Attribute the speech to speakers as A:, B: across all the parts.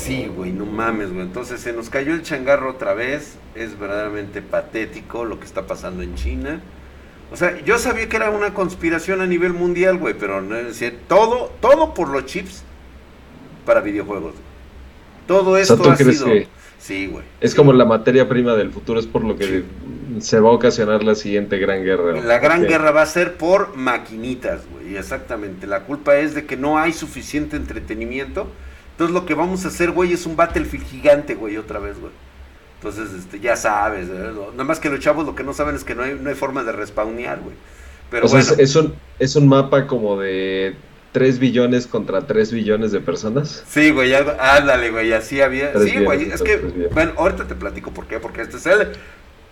A: Sí, güey, no mames, güey. Entonces se nos cayó el changarro otra vez. Es verdaderamente patético lo que está pasando en China. O sea, yo sabía que era una conspiración a nivel mundial, güey, pero no es todo, todo por los chips para videojuegos. Todo esto ha sido. Sí, güey.
B: Es como la materia prima del futuro, es por lo que se va a ocasionar la siguiente gran guerra.
A: La gran guerra va a ser por maquinitas, güey, exactamente. La culpa es de que no hay suficiente entretenimiento. Entonces lo que vamos a hacer, güey, es un Battlefield gigante, güey, otra vez, güey. Entonces, este, ya sabes, ¿eh? nada más que los chavos lo que no saben es que no hay, no hay forma de respawnear, güey.
B: Pero o sea, es, un, es un mapa como de 3 billones contra 3 billones de personas.
A: Sí, güey, ándale, güey, así había. Sí, güey, es que, bueno, ahorita te platico por qué, porque este es el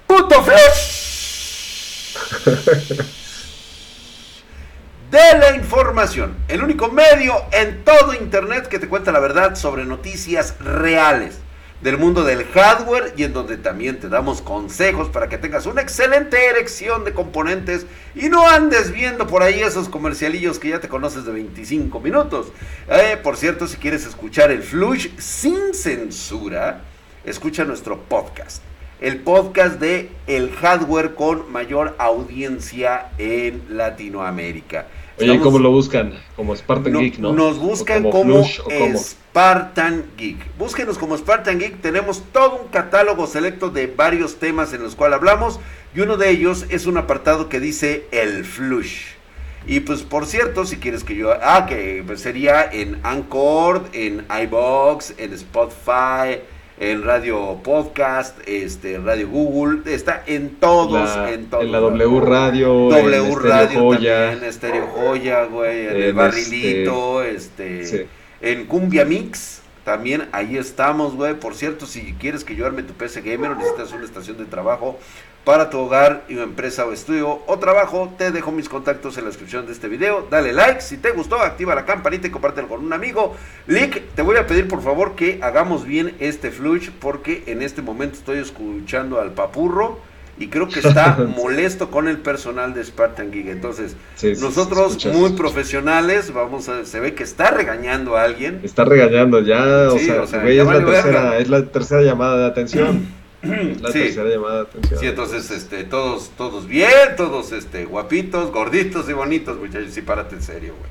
A: puto flash de la información. El único medio en todo internet que te cuenta la verdad sobre noticias reales del mundo del hardware y en donde también te damos consejos para que tengas una excelente erección de componentes y no andes viendo por ahí esos comercialillos que ya te conoces de 25 minutos. Eh, por cierto, si quieres escuchar el Flush sin censura, escucha nuestro podcast. El podcast de el hardware con mayor audiencia en Latinoamérica.
B: Oye, ¿cómo lo buscan? Como Spartan Geek, ¿no?
A: Nos buscan como, Spartan Geek. Búsquenos como Spartan Geek. Tenemos todo un catálogo selecto de varios temas en los cuales hablamos. Y uno de ellos es un apartado que dice el flush. Y pues por cierto, si quieres que yo... Ah, que sería en Anchor, en iBox, en Spotify en Radio Podcast, este, Radio Google, está en todos, en todos.
B: En la W Radio,
A: W Radio Joya, en Estéreo Joya, güey, en, el este, Barrilito, este, en Cumbia Mix, también ahí estamos, güey. Por cierto, si quieres que yo arme tu PC Gamer o necesitas una estación de trabajo para tu hogar, empresa o estudio o trabajo, te dejo mis contactos en la descripción de este video. Dale like, si te gustó, activa la campanita y compártelo con un amigo. Lick, te voy a pedir por favor que hagamos bien este flush porque en este momento estoy escuchando al papurro y creo que está molesto con el personal de Spartan Geek. Entonces, nosotros muy profesionales, vamos a, se ve que está regañando a alguien.
B: Está regañando ya, o sea, es, la tercera, es la tercera llamada de atención. La tercera llamada de atención.
A: Sí, entonces, este, todos, todos bien, todos, este, guapitos, gorditos y bonitos, muchachos, sí, párate en serio, güey.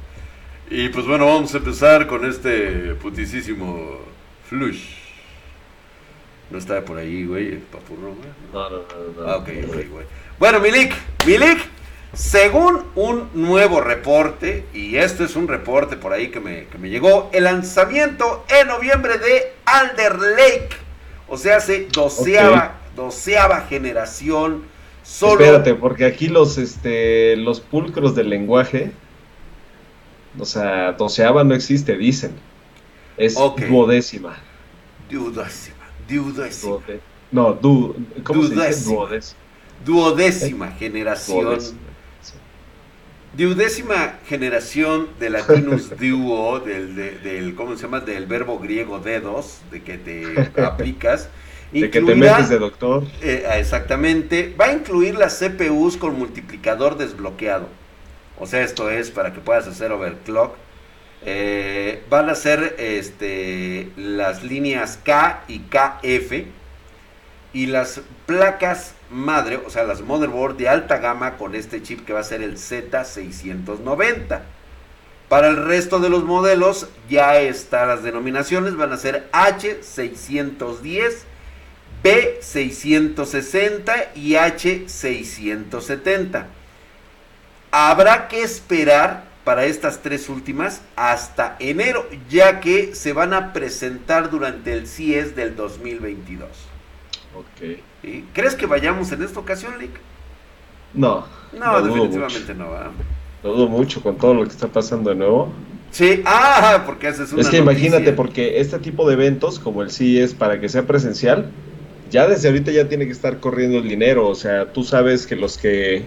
A: Y pues bueno, vamos a empezar con este putisísimo flush. No está por ahí, güey, el papurro, güey.
B: No, no, no, no.
A: Ah, ok, ok, güey. Bueno, Milik, Milik, según un nuevo reporte, y esto es un reporte por ahí que me, que me llegó, el lanzamiento en noviembre de Alder Lake o sea, hace doceava, doceava generación. Solo...
B: Espérate, porque aquí los, este, los pulcros del lenguaje, o sea, doceava no existe, dicen. Es duodécima.
A: Duodécima. Duodécima.
B: No, du, ¿cómo se dice?
A: Duodécima. generación. Duodécima. generación de latinus duo, del, del, ¿cómo se llama? Del verbo griego dedos, de que te aplicas.
B: de que te metes de doctor.
A: Eh, exactamente. Va a incluir las CPUs con multiplicador desbloqueado. O sea, esto es para que puedas hacer overclock. Eh, van a ser este, las líneas K y KF. Y las placas madre, o sea, las motherboard de alta gama con este chip que va a ser el Z690. Para el resto de los modelos ya están las denominaciones, van a ser H610, B660 y H670. Habrá que esperar para estas tres últimas hasta enero, ya que se van a presentar durante el CIES del 2022.
B: Ok.
A: ¿Crees que vayamos en esta ocasión, Lick?
B: No.
A: No, definitivamente no. ¿verdad?
B: dudo mucho con todo lo que está pasando de nuevo.
A: Sí, ah, porque haces una
B: Es que imagínate, porque este tipo de eventos, como el CIES, para que sea presencial, ya desde ahorita ya tiene que estar corriendo el dinero. O sea, tú sabes que los que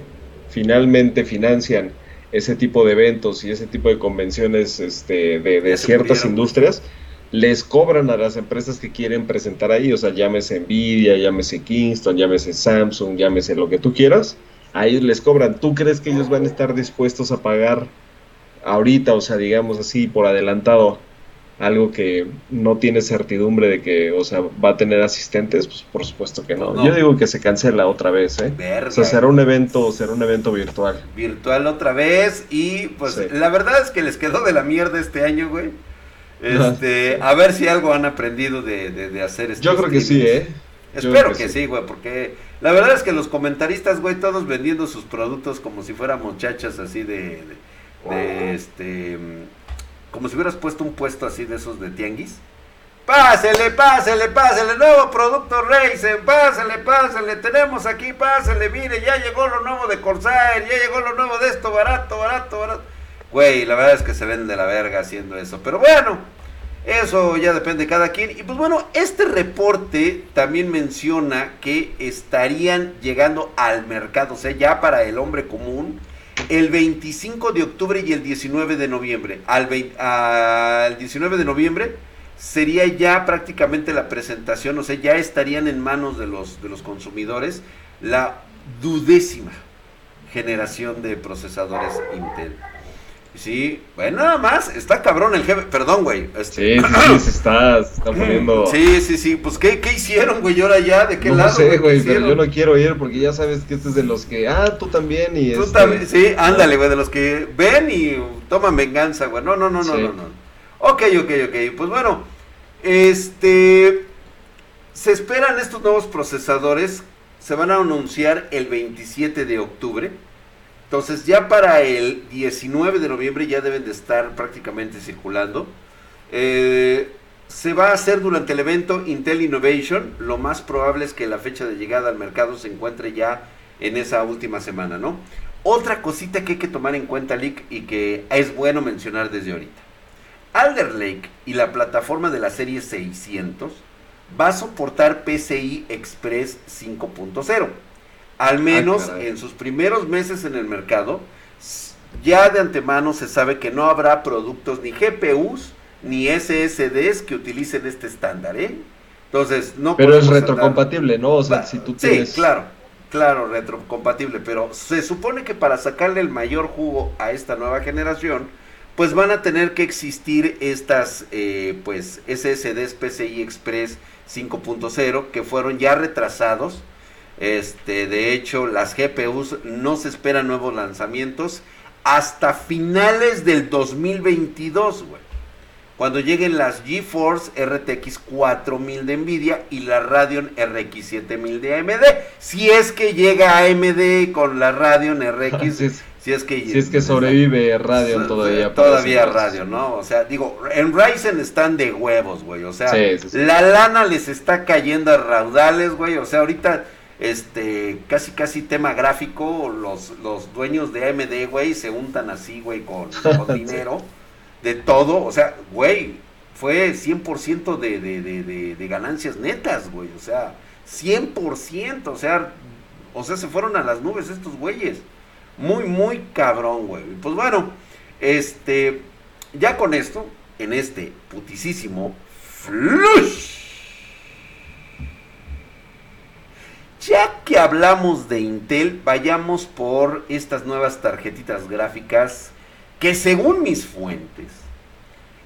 B: finalmente financian ese tipo de eventos y ese tipo de convenciones este, de, ciertas industrias, les cobran a las empresas que quieren presentar ahí, o sea, llámese Nvidia, llámese Kingston, llámese Samsung, llámese lo que tú quieras, a ellos les cobran. ¿Tú crees que ellos van a estar dispuestos a pagar ahorita, o sea, digamos así, por adelantado, algo que no tiene certidumbre de que, o sea, va a tener asistentes, pues por supuesto que no. Yo digo que se cancela otra vez, ¿eh? O sea, será un evento, será un evento virtual.
A: Virtual otra vez y pues la verdad es que les quedó de la mierda este año, güey. Este, a ver si algo han aprendido de, de, hacer
B: este Yo creo que sí, ¿eh?
A: Espero que, sí, güey, porque la verdad es que los comentaristas, güey, todos vendiendo sus productos como si fueran muchachas así de, de este como si hubieras puesto un puesto así de esos de tianguis. Pásele, pásele, pásele, nuevo producto Racing, pásele, pásele, tenemos aquí, pásele, mire, ya llegó lo nuevo de Corsair, ya llegó lo nuevo de esto, barato, barato, barato. Güey, la verdad es que se ven de la verga haciendo eso, pero bueno, eso ya depende de cada quien. Y pues bueno, este reporte también menciona que estarían llegando al mercado, o sea, ya para el hombre común, el 25 de octubre y el 19 de noviembre. Al, 19 de noviembre sería ya prácticamente la presentación, o sea, ya estarían en manos de los, de los consumidores la dudécima generación de procesadores Intel. Sí, bueno, nada más, está cabrón el jefe, perdón, güey.
B: Este, sí, sí, sí, se está, se está poniendo...
A: Sí, sí, sí, pues ¿qué, qué hicieron, güey, ahora ya? ¿De qué
B: no
A: lado?
B: No sé, güey, pero yo no quiero ir porque ya sabes que este es de los que, ah, tú también y Tú
A: este, también, sí, ándale, güey, de los que ven y toman venganza, güey. No, no, no, no, no, no. Ok, ok, ok, pues bueno, este, se esperan estos nuevos procesadores, se van a anunciar el 27 de octubre entonces ya para el 19 de noviembre ya deben de estar prácticamente circulando. Eh, se va a hacer durante el evento Intel Innovation. Lo más probable es que la fecha de llegada al mercado se encuentre ya en esa última semana, ¿no? Otra cosita que hay que tomar en cuenta, Lick, y que es bueno mencionar desde ahorita. Alder Lake y la plataforma de la serie 600 va a soportar PCI Express 5.0 al ah, menos en sus primeros meses en el mercado, ya de antemano se sabe que no habrá productos ni GPUs ni SSDs que utilicen este estándar, ¿eh? Entonces, no
B: Pero es retrocompatible, ¿no? O sea, si tú tienes...
A: Sí, claro, claro, retrocompatible, pero se supone que para sacarle el mayor jugo a esta nueva generación, pues van a tener que existir estas, eh, pues, SSDs PCI Express 5.0 que fueron ya retrasados este, de hecho, las GPUs no se esperan nuevos lanzamientos hasta finales del 2022, güey. Cuando lleguen las GeForce RTX 4000 de Nvidia y la Radeon RX 7000 de AMD. Si es que llega AMD con la Radeon RX. si, es, que,
B: si es que sobrevive Radeon todavía.
A: Todavía Radeon, ¿no? O sea, digo, en Ryzen están de huevos, güey. O sea, la lana les está cayendo a raudales, güey. O sea, ahorita este, casi casi tema gráfico, los, los dueños de AMD, güey, se untan así, güey, con, dinero, de todo, o sea, güey, fue 100% de, de, de, de, ganancias netas, güey, o sea, 100%, o sea, o sea, se fueron a las nubes estos güeyes, muy, muy cabrón, güey, pues bueno, este, ya con esto, en este putisísimo flush, Ya que hablamos de Intel, vayamos por estas nuevas tarjetitas gráficas que según mis fuentes,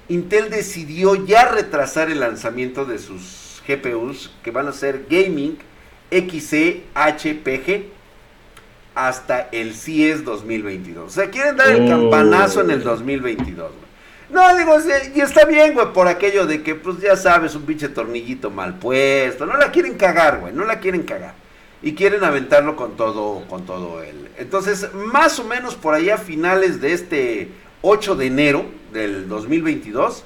A: Intel decidió ya retrasar el lanzamiento de sus GPUs que van a ser Gaming XC HPG hasta el CES 2022. O sea, quieren dar el campanazo en el 2022. No, digo, y está bien, güey, por aquello de que, pues ya sabes, un pinche tornillito mal puesto. No la quieren cagar, güey, no la quieren cagar y quieren aventarlo con todo, con todo él. Entonces, más o menos por ahí a finales de este 8 de enero del 2022,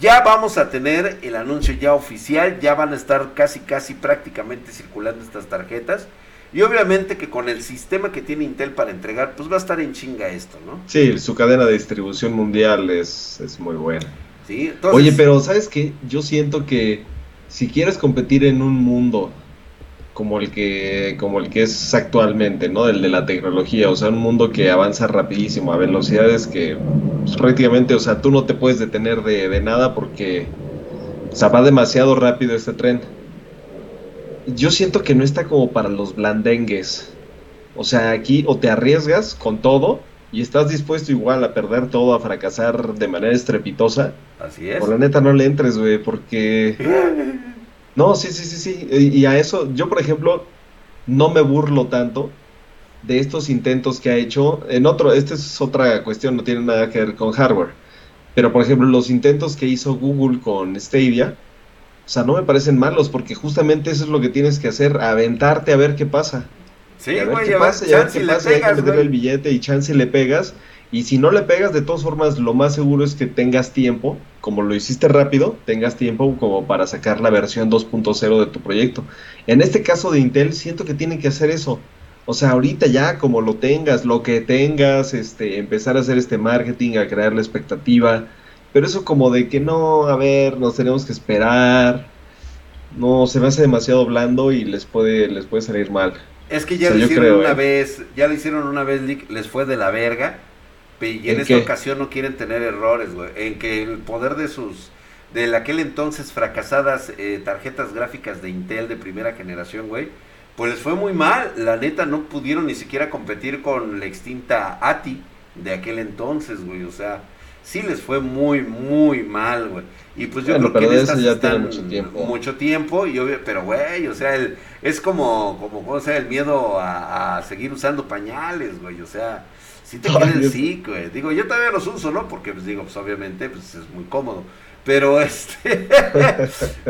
A: ya vamos a tener el anuncio ya oficial, ya van a estar casi, casi prácticamente circulando estas tarjetas. Y obviamente que con el sistema que tiene Intel para entregar, pues va a estar en chinga esto, ¿no?
B: Sí, su cadena de distribución mundial es, es muy buena. Sí, Oye, pero ¿sabes qué? Yo siento que si quieres competir en un mundo como el que como el que es actualmente, ¿no? El de la tecnología, o sea, un mundo que avanza rapidísimo a velocidades que pues, prácticamente, o sea, tú no te puedes detener de, de nada porque o sea, va demasiado rápido este tren. Yo siento que no está como para los blandengues. O sea, aquí o te arriesgas con todo y estás dispuesto igual a perder todo, a fracasar de manera estrepitosa,
A: Así es.
B: por la neta no le entres, güey, porque... No, sí, sí, sí, sí. Y a eso, yo por ejemplo, no me burlo tanto de estos intentos que ha hecho. En otro, esta es otra cuestión, no tiene nada que ver con hardware. Pero por ejemplo, los intentos que hizo Google con Stadia, o sea, no me parecen malos, porque justamente eso es lo que tienes que hacer, aventarte a ver qué pasa.
A: Sí,
B: a ver
A: güey,
B: qué pasa, y a ver qué pasa, y hay que meterle el billete y chance le pegas. Y si no le pegas, de todas formas, lo más seguro es que tengas tiempo, como lo hiciste rápido, tengas tiempo como para sacar la versión 2.0 de tu proyecto. En este caso de Intel, siento que tienen que hacer eso. O sea, ahorita ya como lo tengas, lo que tengas, este, empezar a hacer este marketing, a crear la expectativa. Pero eso como de que no, a ver, nos tenemos que esperar. No, se me hace demasiado blando y les puede, les puede salir mal.
A: Es que ya
B: O sea,
A: lo hicieron
B: creo,
A: una
B: ¿eh?
A: vez, ya lo hicieron una vez, les fue de la verga. Y en,
B: ¿En
A: esta
B: qué?
A: ocasión no quieren tener errores, güey. En que el poder de sus, de aquel entonces fracasadas eh, tarjetas gráficas de Intel de primera generación, güey, pues les fue muy mal. La neta no pudieron ni siquiera competir con la extinta ATI de aquel entonces, güey. O sea, sí les fue muy, muy mal, güey. Y pues yo
B: Bueno,
A: creo que en estas
B: ya
A: están
B: mucho tiempo.
A: mucho tiempo, y obvio, pero güey, o sea, el, es como, como, o sea, el miedo a, a seguir usando pañales, güey, o sea, si te queda el sí, güey. Digo, yo todavía los uso, ¿no? Porque, pues digo, pues obviamente, pues es muy cómodo. Pero este,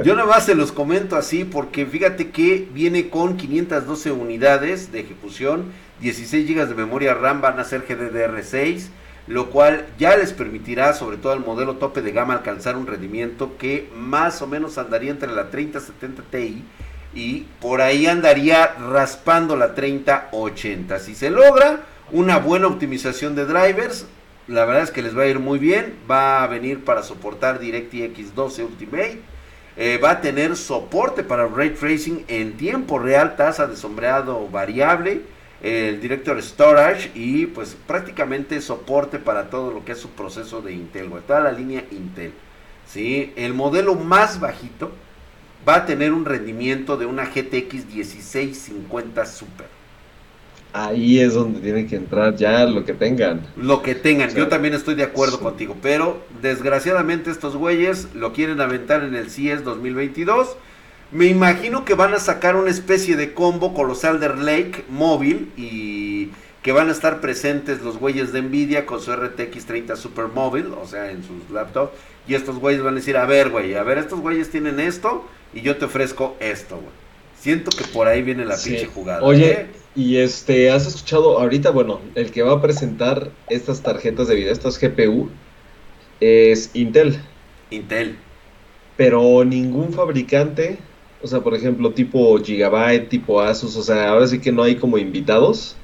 A: yo nada más se los comento así porque fíjate que viene con 512 unidades de ejecución, 16 GB de memoria RAM van a ser GDDR6, lo cual ya les permitirá, sobre todo al modelo tope de gama, alcanzar un rendimiento que más o menos andaría entre la 3070 Ti y por ahí andaría raspando la 3080. Si se logra una buena optimización de drivers, la verdad es que les va a ir muy bien. Va a venir para soportar DirectX 12 Ultimate. Eh, va a tener soporte para ray tracing en tiempo real, tasa de sombreado variable, el Director Storage y pues prácticamente soporte para todo lo que es su proceso de Intel, toda la línea Intel. ¿sí? El modelo más bajito va a tener un rendimiento de una GTX 1650 Super.
B: Ahí es donde tienen que entrar ya lo que tengan.
A: Lo que tengan, yo también estoy de acuerdo
B: Sí.
A: contigo, pero desgraciadamente estos güeyes lo quieren aventar en el CES 2022. Me imagino que van a sacar una especie de combo con los Alder Lake móvil y que van a estar presentes los güeyes de Nvidia con su RTX 30 Super móvil, o sea, en sus laptops. Y estos güeyes van a decir, a ver, güey, a ver, estos güeyes tienen esto y yo te ofrezco esto, güey. Siento que por ahí viene la
B: Sí.
A: pinche jugada.
B: Oye,
A: ¿eh?
B: Y este, ¿has escuchado ahorita? Bueno, el que va a presentar estas tarjetas de video, estas GPU, es Intel,
A: Intel.
B: pero ningún fabricante, o sea, por ejemplo, tipo Gigabyte, tipo Asus, o sea, ahora sí que no hay como invitados.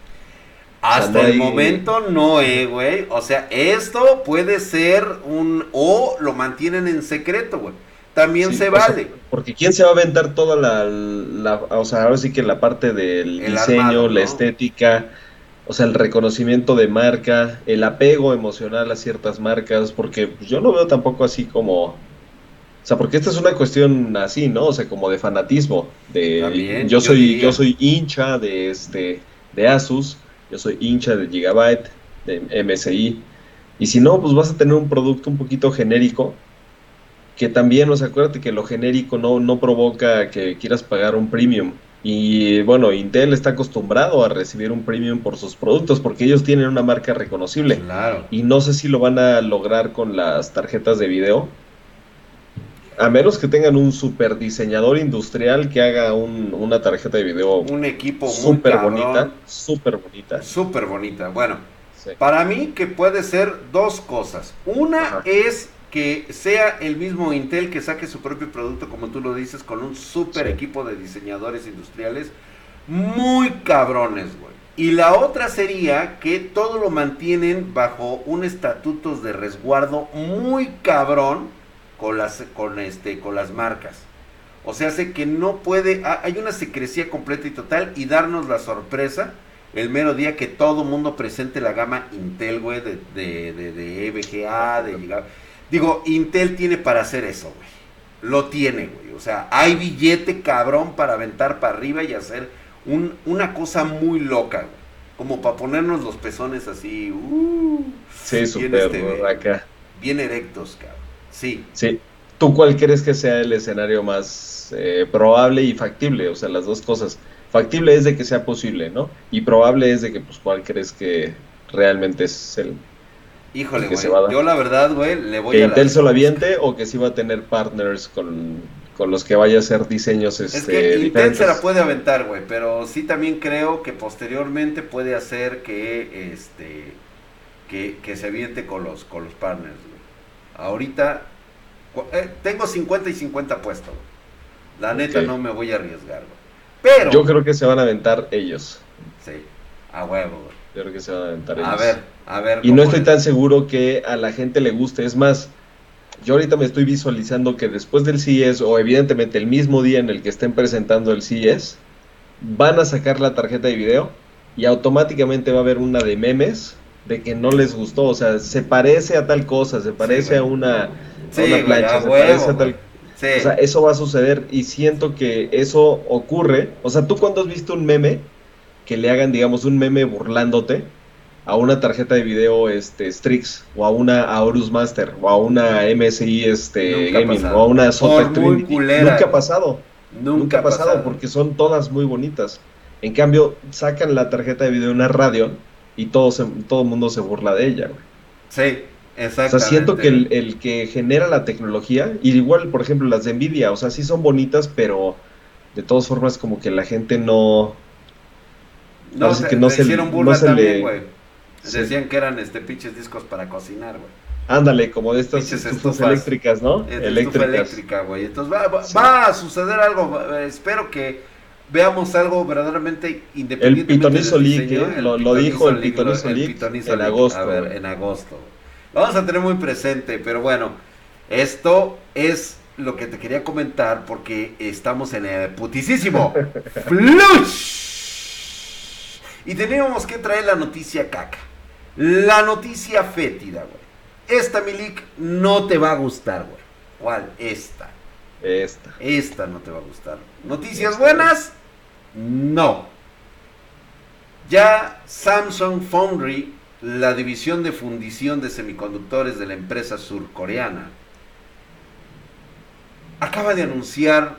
A: Hasta
B: no
A: el
B: hay-
A: momento no, eh, güey. O sea, esto puede ser un... O lo mantienen en secreto, güey. También
B: Sí,
A: se
B: sea,
A: vale.
B: porque quién se va a aventar toda la, la- o sea, ahora sí que la parte del
A: El
B: diseño,
A: armado, ¿no?
B: la estética, o sea, el reconocimiento de marca, el apego emocional a ciertas marcas, porque pues, yo no veo tampoco así como, o sea, porque esta es una cuestión así, ¿no? O sea, como de fanatismo, de
A: También,
B: yo soy yo soy hincha de este de Asus, yo soy hincha de Gigabyte, de MSI, y si no, pues vas a tener un producto un poquito genérico que también, o sea, acuérdate que lo genérico no, no provoca que quieras pagar un premium. Y bueno, Intel está acostumbrado a recibir un premium por sus productos porque ellos tienen una marca reconocible.
A: Claro.
B: Y no sé si lo van a lograr con las tarjetas de video. A menos que tengan un super diseñador industrial que haga un- una tarjeta de video
A: Un equipo
B: súper bonita. Súper bonita.
A: Súper bonita. Bueno,
B: Sí.
A: para mí que puede ser dos cosas. Una
B: Ajá.
A: es que sea el mismo Intel que saque su propio producto, como tú lo dices, con un super
B: Sí.
A: equipo de diseñadores industriales muy cabrones, güey. Y la otra sería que todo lo mantienen bajo un estatutos de resguardo muy cabrón con las, con este, con las marcas. O sea, hace que no puede, ha- hay una secrecía completa y total y darnos la sorpresa el mero día que todo mundo presente la gama Intel, güey, de, de, de, de EVGA, de Digo, Intel tiene para hacer eso, güey. Lo tiene, güey. O sea, hay billete cabrón para aventar para arriba y hacer un- una cosa muy loca, güey. como para ponernos los pezones así, uh,
B: sí, súper este, acá.
A: Bien erectos, cabrón. Sí.
B: Sí. ¿Tú cuál crees que sea el escenario más eh, probable y factible? O sea, las dos cosas. Factible es de que sea posible, ¿no? Y probable es de que, pues, ¿cuál crees que realmente es el,
A: Híjole, güey. Yo la verdad, güey, le voy
B: que a. Que Intel solo aviente o que sí va a tener partners con, los que vaya a hacer diseños este,
A: Es que Intel se la puede aventar, güey, pero sí también creo que posteriormente puede hacer que este que, se aviente con los con los partners, güey. Ahorita eh, tengo 50 y 50 puestos, güey. La neta no me voy a arriesgar, güey. Pero
B: yo creo que se van a aventar ellos.
A: Sí, a huevo, güey.
B: Yo creo que se van a aventar ellos.
A: A ver, a ver.
B: Y no estoy tan seguro que a la gente le guste. Es más, yo ahorita me estoy visualizando que después del CES, o evidentemente el mismo día en el que estén presentando el CES, van a sacar la tarjeta de video y automáticamente va a haber una de memes de que no les gustó. O sea, se parece a tal cosa, se parece a, una, plancha, se parece a tal. O sea, eso va a suceder y siento que eso ocurre. O sea, tú cuando has visto un meme que le hagan, digamos, un meme burlándote, a una tarjeta de video este Strix o a una Aorus Master o a una MSI este Gaming o a una Trinity. Nunca ha pasado. Nunca, ha pasado, porque son todas muy bonitas. En cambio, sacan la tarjeta de video de una radio y todo, todo el mundo se burla de ella.
A: Sí, exactamente.
B: O sea, siento que el, que genera la tecnología, y igual, por ejemplo, las de Nvidia, o sea, sí son bonitas, pero de todas formas como que la gente no...
A: No, que no se, hicieron burla también, güey Decían que eran este pinches discos para cocinar, güey.
B: Ándale, como de estas estufas, eléctricas, ¿no?
A: eléctricas. eléctrica, güey. Entonces va, a suceder algo. Espero que veamos algo verdaderamente independiente.
B: El pitonizo leak, ¿eh? lo, dijo el pitonizo leak en agosto.
A: A ver, en agosto. Lo vamos a tener muy presente, pero bueno, esto es lo que te quería comentar porque estamos en el putisísimo flush. Y teníamos que traer la noticia caca. La noticia fétida, güey. Esta, Milik, no te va a gustar, güey. ¿Cuál? Esta.
B: Esta.
A: Esta no te va a gustar. ¿Noticias buenas? No. Ya Samsung Foundry, la división de fundición de semiconductores de la empresa surcoreana, acaba de anunciar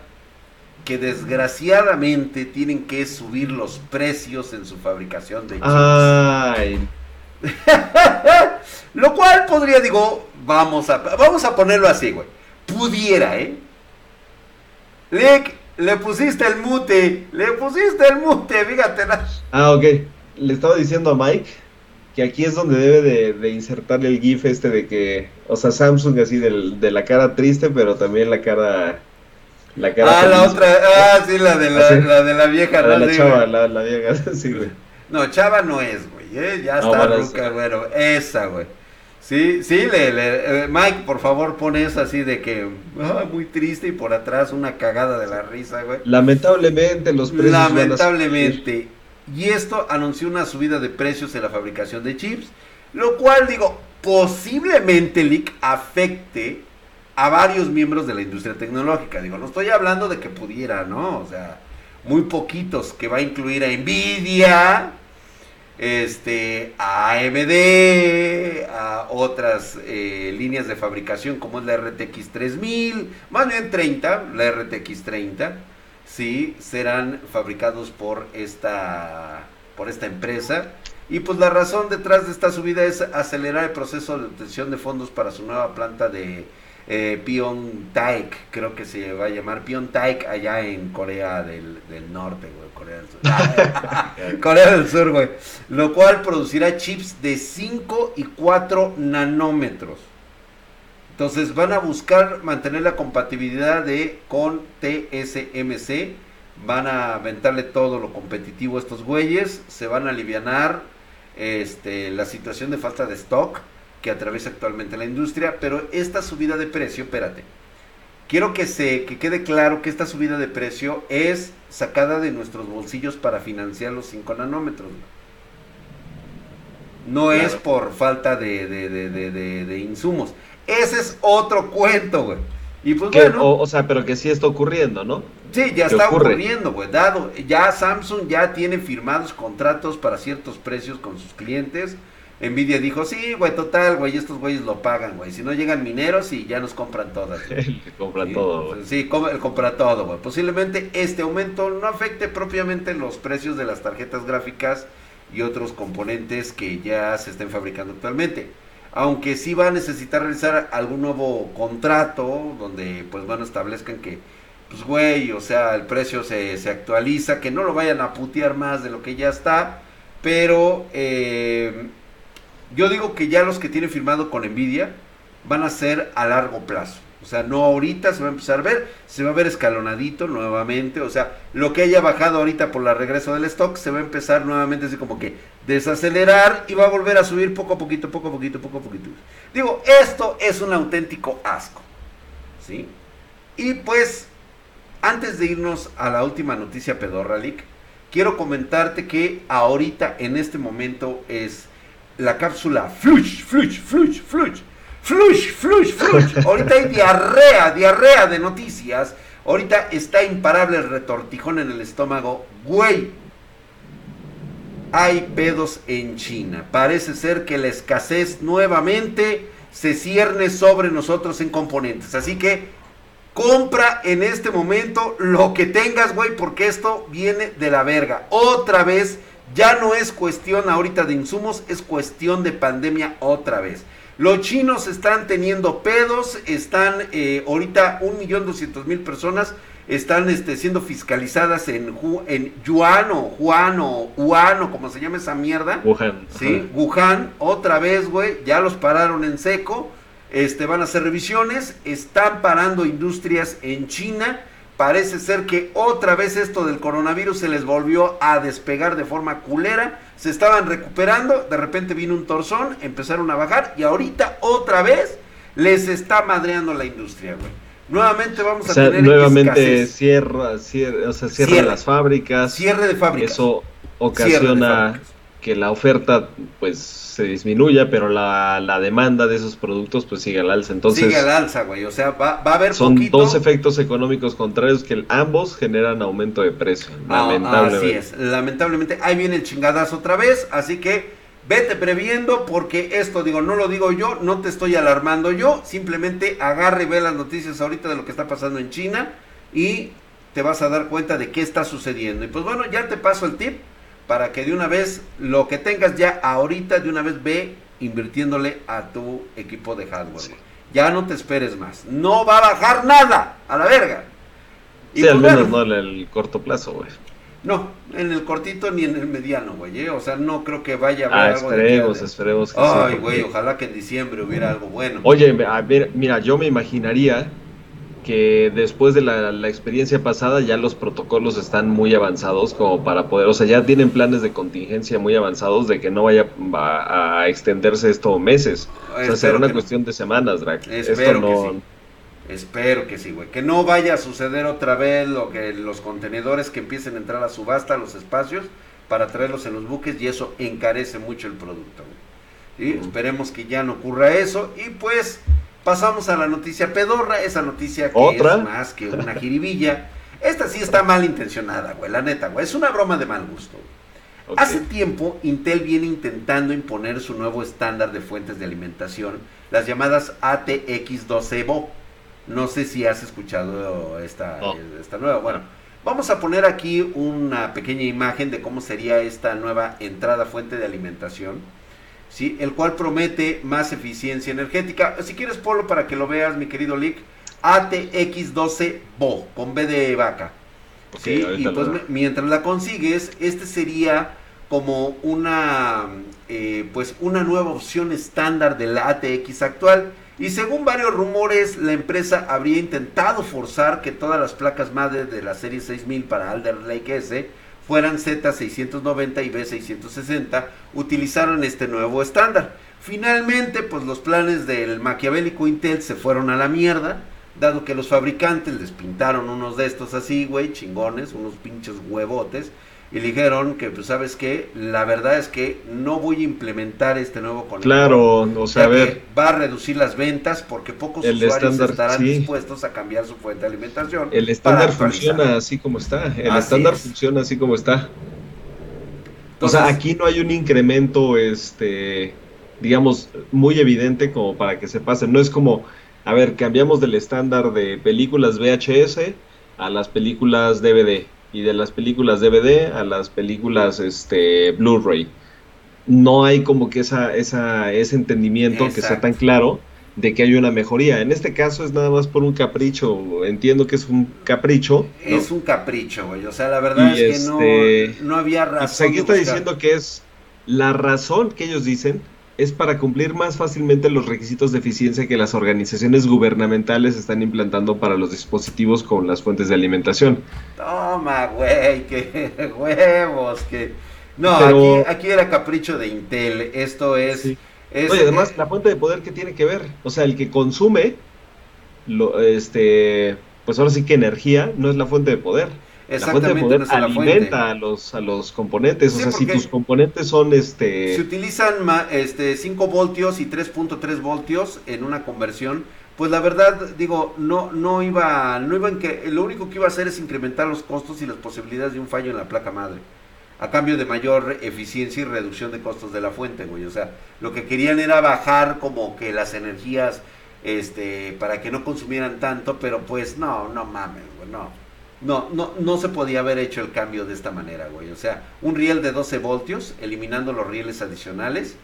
A: que desgraciadamente tienen que subir los precios en su fabricación de chips. Ay. Lo cual podría, digo, vamos a, vamos a ponerlo así, güey. Pudiera, ¿eh? Lick, le pusiste el mute, le pusiste el mute, fíjate.
B: Ah, ok. Le estaba diciendo a Mike que aquí es donde debe de, de insertarle el GIF este de que, o sea, Samsung así de la cara triste, pero también la cara
A: la cara ah, la otra, ah, sí, la de la, ¿Ah, la, de la vieja,
B: la chava, la, la, vieja, sí, güey.
A: No, chava no es, güey, ¿eh? ya está ruca, bueno, esa, güey. Sí, sí, le, le, eh, Mike, por favor, pone eso así de que, ah, muy triste y por atrás una cagada de la risa, güey.
B: Lamentablemente los precios
A: Lamentablemente. Y esto anunció una subida de precios en la fabricación de chips, lo cual, digo, posiblemente, Lick, afecte a varios miembros de la industria tecnológica. Digo, no estoy hablando de que pudiera, ¿no? O sea, muy poquitos, que va a incluir a Nvidia, este, a AMD, a otras eh, líneas de fabricación como es la RTX 3000, más bien 30, la RTX 30, sí, serán fabricados por esta, por esta empresa. Y pues la razón detrás de esta subida es acelerar el proceso de obtención de fondos para su nueva planta de eh, Taek, creo que se va a llamar Taek allá en Corea del, Norte, güey, Corea del Sur. Corea del Sur, güey. Lo cual producirá chips de 5 y 4 nanómetros. Entonces van a buscar mantener la compatibilidad de con TSMC. Van a aventarle todo lo competitivo a estos güeyes. Se van a aliviar este, la situación de falta de stock que atraviesa actualmente la industria, pero esta subida de precio, espérate, quiero que se que quede claro que esta subida de precio es sacada de nuestros bolsillos para financiar los 5 nanómetros. No es por falta de, de, de, de, insumos. Ese es otro cuento, güey.
B: Y pues bueno. O, sea, pero que sí está ocurriendo, ¿no?
A: Sí, ya está ocurriendo, güey. Dado, ya Samsung ya tiene firmados contratos para ciertos precios con sus clientes. Nvidia dijo, sí, güey, total, güey, estos güeyes lo pagan, güey. Si no llegan mineros y ya nos compran todas.
B: compran todo,
A: güey. Sí, compra todo, güey. Posiblemente este aumento no afecte propiamente los precios de las tarjetas gráficas y otros componentes que ya se estén fabricando actualmente aunque sí va a necesitar realizar algún nuevo contrato donde pues bueno establezcan que pues güey, o sea, el precio se, se actualiza, que no lo vayan a putear más de lo que ya está, pero eh, yo digo que ya los que tienen firmado con Nvidia van a ser a largo plazo. O sea, no ahorita se va a empezar a ver, se va a ver escalonadito nuevamente. O sea, lo que haya bajado ahorita por la regreso del stock se va a empezar nuevamente así como que desacelerar y va a volver a subir poco a poquito, poco a poquito, poco a poquito. Digo, esto es un auténtico asco. ¿Sí? Y pues, antes de irnos a la última noticia pedorralic, quiero comentarte que ahorita en este momento es la cápsula Flush, Flush, Flush, Flush Flush, flush, flush. Ahorita hay diarrea, diarrea de noticias. Ahorita está imparable el retortijón en el estómago. Güey, hay pedos en China. Parece ser que la escasez nuevamente se cierne sobre nosotros en componentes. Así que compra en este momento lo que tengas, güey, porque esto viene de la verga. Otra vez, ya no es cuestión ahorita de insumos, es cuestión de pandemia otra vez. Los chinos están teniendo pedos, están eh, ahorita un millón doscientos mil personas están este, siendo fiscalizadas en, en Yuan o Juan o Wuhan o como se llama esa mierda.
B: Wuhan.
A: Sí, Wuhan, otra vez, güey, ya los pararon en seco, este, van a hacer revisiones, están parando industrias en China Parece ser que otra vez esto del coronavirus se les volvió a despegar de forma culera. Se estaban recuperando, de repente vino un torzón, empezaron a bajar y ahorita otra vez les está madreando la industria, güey. Nuevamente vamos a tener
B: nuevamente cierra, cierra, o sea, cierra las fábricas.
A: Cierre de fábricas.
B: Eso ocasiona que la oferta pues se disminuya, pero la, la, demanda de esos productos pues sigue al alza. Entonces,
A: sigue al alza, güey. O sea, va, va a haber
B: Son dos efectos económicos contrarios que ambos generan aumento de precio. Ah, lamentablemente.
A: Así es. Lamentablemente, ahí viene el chingadazo otra vez. Así que vete previendo porque esto, digo, no lo digo yo, no te estoy alarmando yo. Simplemente agarre y ve las noticias ahorita de lo que está pasando en China y te vas a dar cuenta de qué está sucediendo. Y pues bueno, ya te paso el tip para que de una vez lo que tengas ya ahorita, de una vez ve invirtiéndole a tu equipo de hardware. Ya no te esperes más. No va a bajar nada, a la verga.
B: Y sí, al pues menos no en el corto plazo, güey.
A: No, en el cortito ni en el mediano, güey. ¿eh? O sea, no creo que vaya a
B: haber ah, algo esperemos, de esperemos
A: que Ay, güey, ojalá que en diciembre hubiera algo bueno.
B: Oye, a ver, mira, yo me imaginaría que después de la, experiencia pasada ya los protocolos están muy avanzados como para poder, o sea, ya tienen planes de contingencia muy avanzados de que no vaya a, extenderse esto meses. o sea, será una cuestión de semanas, Drac.
A: Espero que sí. Espero que sí, güey. Que no vaya a suceder otra vez lo que los contenedores que empiecen a entrar a subasta, los espacios, para traerlos en los buques y eso encarece mucho el producto. y Esperemos que ya no ocurra eso y pues Pasamos a la noticia pedorra, esa noticia que es más que una jiribilla. Esta sí está mal intencionada, güey, la neta, güey. Es una broma de mal gusto. Hace tiempo, Intel viene intentando imponer su nuevo estándar de fuentes de alimentación, las llamadas ATX12BO. No sé si has escuchado esta, esta nueva. Bueno, vamos a poner aquí una pequeña imagen de cómo sería esta nueva entrada fuente de alimentación ¿sí? el cual promete más eficiencia energética. Si quieres, Polo, para que lo veas, mi querido Lick, ATX12BO, con B de vaca. ¿sí? Y pues mientras la consigues, este sería como una, eh, pues una nueva opción estándar del ATX actual. Y según varios rumores, la empresa habría intentado forzar que todas las placas madre de la serie 6000 para Alder Lake S fueran Z690 y B660, utilizaron este nuevo estándar. Finalmente, pues los planes del maquiavélico Intel se fueron a la mierda, dado que los fabricantes les pintaron unos de estos así, güey, chingones, unos pinches huevotes, y dijeron que, pues, ¿sabes qué? La verdad es que no voy a implementar este nuevo
B: conector. Claro, o sea, a ver.
A: Va a reducir las ventas porque pocos usuarios estarán dispuestos a cambiar su fuente de alimentación.
B: El estándar funciona así como está. El estándar funciona así como está. o sea, aquí no hay un incremento, este, digamos, muy evidente como para que se pase. No es como, a ver, cambiamos del estándar de películas VHS a las películas DVD y de las películas DVD a las películas este Blu-ray. No hay como que esa, esa, ese entendimiento que sea tan claro de que hay una mejoría. En este caso es nada más por un capricho. Entiendo que es un capricho.
A: Es un capricho, güey. O sea, la verdad es que no, este, no había
B: razón. Pues aquí está diciendo que es la razón que ellos dicen es para cumplir más fácilmente los requisitos de eficiencia que las organizaciones gubernamentales están implantando para los dispositivos con las fuentes de alimentación.
A: Toma, güey, qué huevos, que... No, aquí, aquí, era capricho de Intel, esto es...
B: Oye, además, la fuente de poder que tiene que ver, o sea, el que consume, lo, este, pues ahora sí que energía no es la fuente de poder. Exactamente, la alimenta a los a los componentes, o sea, si tus componentes son este
A: se utilizan este 5 voltios y 3.3 voltios en una conversión, pues la verdad digo, no no iba no iba en que lo único que iba a hacer es incrementar los costos y las posibilidades de un fallo en la placa madre. A cambio de mayor eficiencia y reducción de costos de la fuente, güey. O sea, lo que querían era bajar como que las energías este para que no consumieran tanto, pero pues no, no mames, güey, no. No, no, no se podía haber hecho el cambio de esta manera, güey. O sea, un riel de 12 voltios, eliminando los rieles adicionales,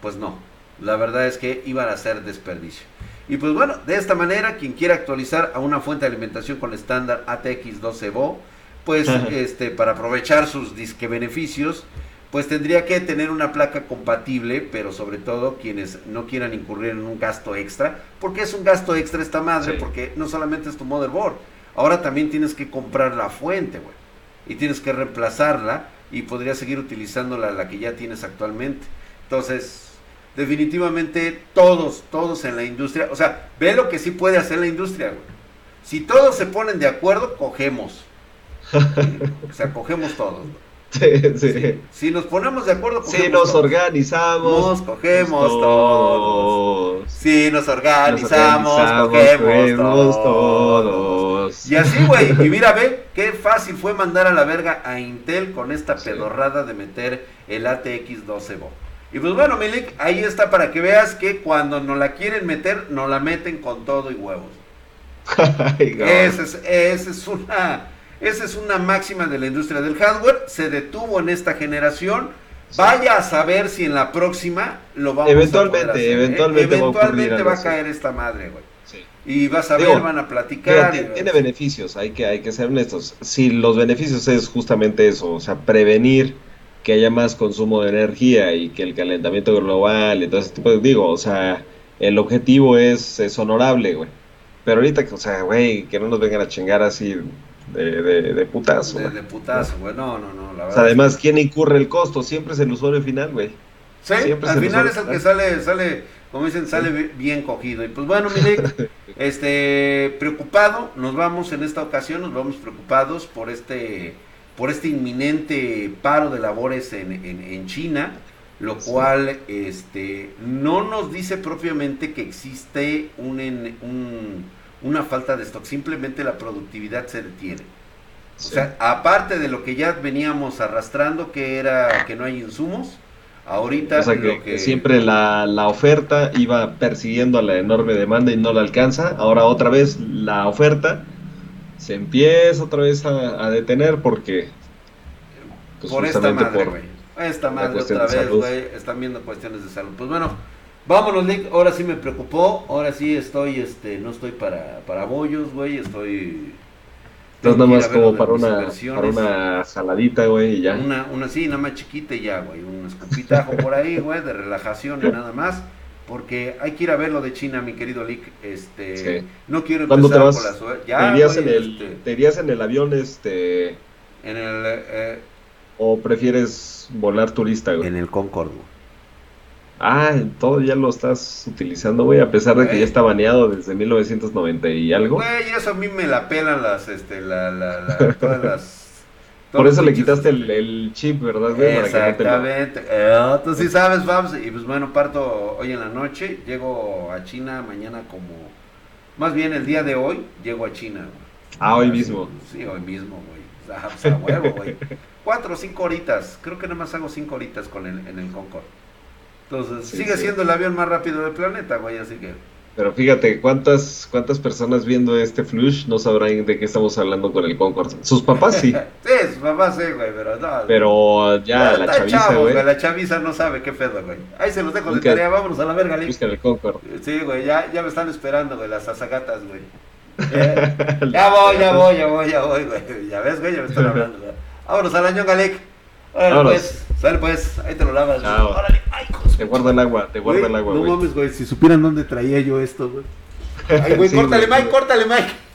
A: pues no. La verdad es que iban a ser desperdicio. Y pues bueno, de esta manera, quien quiera actualizar a una fuente de alimentación con estándar ATX 12VO, pues este, para aprovechar sus disque beneficios, pues tendría que tener una placa compatible, pero sobre todo quienes no quieran incurrir en un gasto extra, porque es un gasto extra esta madre, porque no solamente es tu motherboard, Ahora también tienes que comprar la fuente, güey. Y tienes que reemplazarla y podrías seguir utilizando la, la que ya tienes actualmente. Entonces, definitivamente todos, todos en la industria, o sea, ve lo que sí puede hacer la industria, güey. Si todos se ponen de acuerdo, cogemos. o sea, cogemos todos. Si nos ponemos de acuerdo,
B: si nos organizamos,
A: cogemos todos. Si nos organizamos, cogemos, todos. Y así, güey. Y mira, ve qué fácil fue mandar a la verga a Intel con esta pedorrada de meter el ATX 12 Y pues bueno, Milik, ahí está para que veas que cuando no la quieren meter, no la meten con todo y huevos. esa es, una esa es una máxima de la industria del hardware. Se detuvo en esta generación. Vaya a saber si en la próxima lo vamos
B: eventualmente,
A: a
B: hacer, ¿eh? Eventualmente,
A: eventualmente va a, caer esta madre, güey. Y vas a ver, van a platicar.
B: tiene, beneficios, hay que, hay que ser honestos. Si los beneficios es justamente eso, o sea, prevenir que haya más consumo de energía y que el calentamiento global y todo ese tipo de... Digo, o sea, el objetivo es, es honorable, güey. Pero ahorita, o sea, güey, que no nos vengan a chingar así de, de, de putazo.
A: De, putazo, güey. No, no, no.
B: La verdad además, ¿quién incurre el costo? Siempre es el usuario final, güey.
A: Sí, al final es el que sale, sale, como dicen, sale bien cogido. Y pues bueno, mire, este, preocupado, nos vamos en esta ocasión, nos vamos preocupados por este, por este inminente paro de labores en, en, en China, lo cual, este, no nos dice propiamente que existe un, un una falta de stock, simplemente la productividad se detiene. O sea, aparte de lo que ya veníamos arrastrando, que era que no hay insumos, ahorita...
B: que, siempre la, la, oferta iba persiguiendo a la enorme demanda y no la alcanza, ahora otra vez la oferta se empieza otra vez a, detener porque...
A: Pues, por esta madre, güey. Esta madre otra vez, güey. Están viendo cuestiones de salud. Pues bueno, Vámonos, Nick. Ahora sí me preocupó. Ahora sí estoy, este, no estoy para, para bollos, güey. Estoy.
B: Estás nada más como para una, para una saladita, güey, y ya.
A: Una, una, sí, nada más chiquita y ya, güey. Un escupitajo por ahí, güey, de relajación y nada más. Porque hay que ir a ver lo de China, mi querido Lick. Este, no quiero
B: empezar te vas? por la Ya, ¿Te irías, en el, este ¿Te irías en el avión, este.
A: En el. Eh,
B: ¿O prefieres volar turista, güey?
A: En el Concorde, güey.
B: Ah, todo ya lo estás utilizando, güey, a pesar de que ya está baneado desde 1990 y algo.
A: Güey, eso a mí me la pelan las, este, la, la, todas las,
B: Por eso le quitaste el, chip, ¿verdad,
A: güey? Exactamente. Eh, tú sí sabes, vamos. Y pues bueno, parto hoy en la noche. Llego a China mañana como. Más bien el día de hoy, llego a China, güey.
B: Ah, hoy mismo.
A: Sí, hoy mismo, güey. O sea, huevo, güey. Cuatro o cinco horitas. Creo que nada más hago cinco horitas con el, en el Concorde. Entonces, sigue siendo el avión más rápido del planeta, güey, así que...
B: Pero fíjate, ¿cuántas, cuántas personas viendo este flush no sabrán de qué estamos hablando con el Concorde? Sus papás sí.
A: sí, sus papás sí, güey, pero no.
B: Pero ya, la chaviza, güey.
A: La chaviza no sabe qué pedo, güey. Ahí se los dejo de tarea, vámonos a la verga,
B: Lick. Busca el Concorde.
A: Sí, güey, ya, ya me están esperando, güey, las azagatas, güey. Eh, ya voy, ya voy, ya voy, ya voy, güey. Ya ves, güey, ya me están hablando, güey. Vámonos a la ñonga, pues, sale pues, ahí te lo lavas. Órale,
B: ay, Te guarda el agua, te guarda el agua,
A: güey. No mames, güey, si supieran dónde traía yo esto, güey. Ay, güey, córtale, Mike, córtale, Mike.